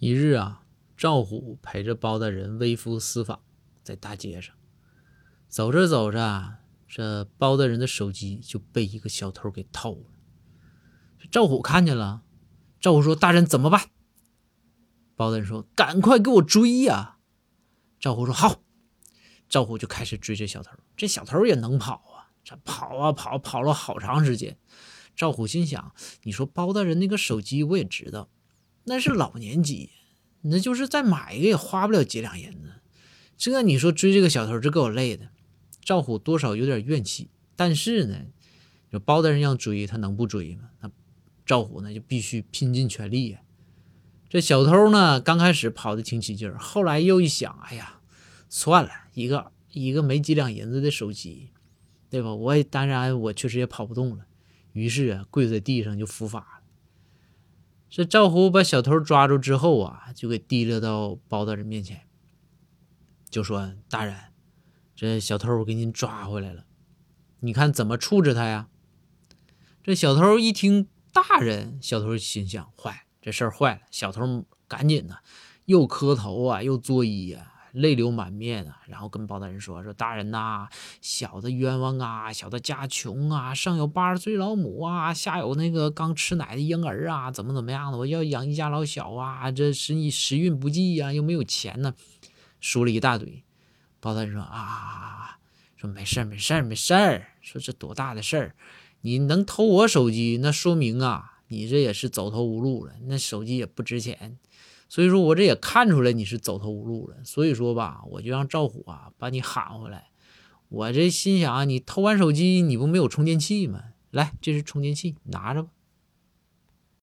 一日啊，赵虎陪着包大人微服私访，在大街上走着走着，这包大人的手机就被一个小偷给偷了。赵虎看见了，赵虎说：“大人怎么办？”包大人说：“赶快给我追呀！”赵虎说：“好。”赵虎就开始追这小偷。这小偷也能跑啊，这跑啊跑，跑了好长时间。赵虎心想：“你说包大人那个手机我也知道，那是老年机，那就是再买一个也花不了几两银子。这你说追这个小偷，这给我累的。”赵虎多少有点怨气，但是呢，有包大人要追，他能不追吗？那赵虎呢就必须拼尽全力呀。这小偷呢，刚开始跑的挺起劲儿，后来又一想，哎呀，算了，一个一个没几两银子的手机，对吧？我也当然我确实也跑不动了。于是啊，跪在地上就伏法。这赵虎把小偷抓住之后啊，就给提溜到包大人面前，就说：“大人，这小偷我给您抓回来了，你看怎么处置他呀？”这小偷一听“大人”，小偷心想：“坏，这事儿坏了。”小偷赶紧的，又磕头啊，又作揖呀。泪流满面啊，然后跟包大人说：“说大人呐，小的冤枉啊，小的家穷啊，上有八十岁老母啊，下有那个刚吃奶的婴儿啊，怎么怎么样的，我要养一家老小啊，这是你时运不济呀，又没有钱呢。”说了一大堆。包大人说：“啊，说没事儿，没事儿，没事儿。说这多大的事儿？你能偷我手机，那说明啊，你这也是走投无路了。那手机也不值钱。”所以说，我这也看出来你是走投无路了。所以说吧，我就让赵虎啊把你喊回来。我这心想啊，你偷完手机，你不没有充电器吗？来，这是充电器，拿着吧。